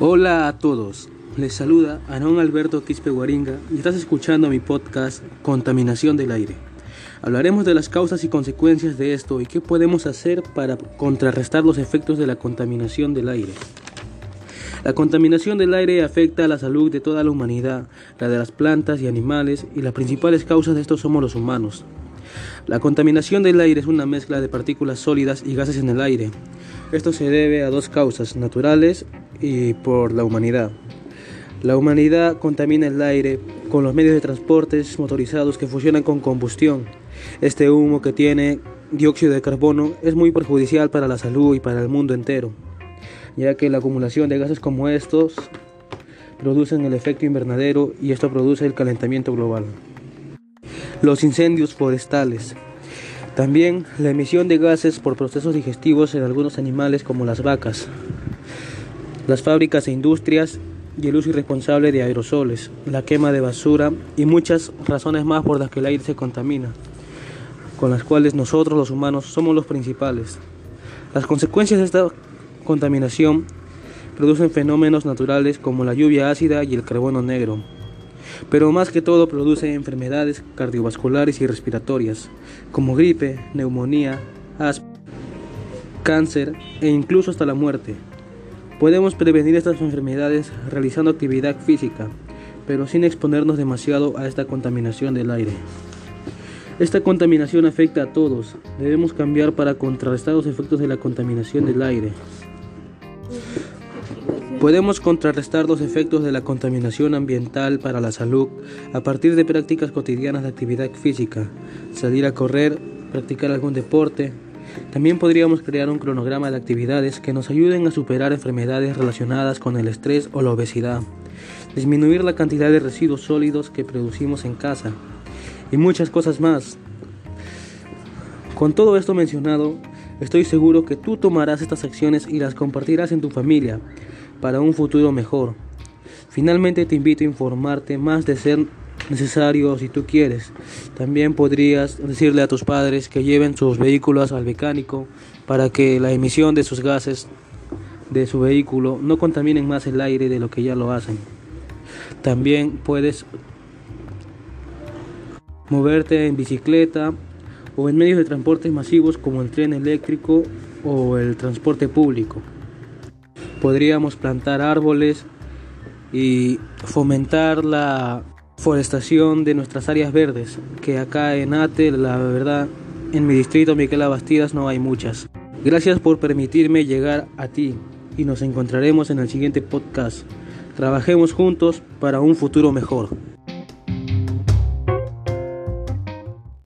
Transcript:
Hola a todos, les saluda Aarón Alberto Quispe Guaringa y estás escuchando mi podcast Contaminación del Aire. Hablaremos de las causas y consecuencias de esto y qué podemos hacer para contrarrestar los efectos de la contaminación del aire. La contaminación del aire afecta a la salud de toda la humanidad, la de las plantas y animales, y las principales causas de esto somos los humanos. La contaminación del aire es una mezcla de partículas sólidas y gases en el aire. Esto se debe a dos causas, naturales y por la humanidad. La humanidad contamina el aire con los medios de transporte motorizados que funcionan con combustión. Este humo que tiene dióxido de carbono es muy perjudicial para la salud y para el mundo entero ya que la acumulación de gases como estos producen el efecto invernadero y esto produce el calentamiento global. Los incendios forestales. También la emisión de gases por procesos digestivos en algunos animales como las vacas. Las fábricas e industrias y el uso irresponsable de aerosoles, la quema de basura y muchas razones más por las que el aire se contamina, con las cuales nosotros los humanos somos los principales. Las consecuencias de esta contaminación producen fenómenos naturales como la lluvia ácida y el carbono negro, pero más que todo produce enfermedades cardiovasculares y respiratorias, como gripe, neumonía, asma, cáncer e incluso hasta la muerte. Podemos prevenir estas enfermedades realizando actividad física, pero sin exponernos demasiado a esta contaminación del aire. Esta contaminación afecta a todos. Debemos cambiar para contrarrestar los efectos de la contaminación del aire. Podemos contrarrestar los efectos de la contaminación ambiental para la salud a partir de prácticas cotidianas de actividad física, salir a correr, practicar algún deporte. También podríamos crear un cronograma de actividades que nos ayuden a superar enfermedades relacionadas con el estrés o la obesidad, disminuir la cantidad de residuos sólidos que producimos en casa y muchas cosas más. Con todo esto mencionado, estoy seguro que tú tomarás estas acciones y las compartirás en tu familia para un futuro mejor. Finalmente te invito a informarte más de ser necesario si tú quieres. También podrías decirle a tus padres que lleven sus vehículos al mecánico para que la emisión de sus gases de su vehículo no contaminen más el aire de lo que ya lo hacen. También puedes moverte en bicicleta o en medios de transporte masivos como el tren eléctrico o el transporte público podríamos plantar árboles y fomentar la forestación de nuestras áreas verdes, que acá en Ate, la verdad, en mi distrito Miquel Bastidas no hay muchas. Gracias por permitirme llegar a ti y nos encontraremos en el siguiente podcast. Trabajemos juntos para un futuro mejor.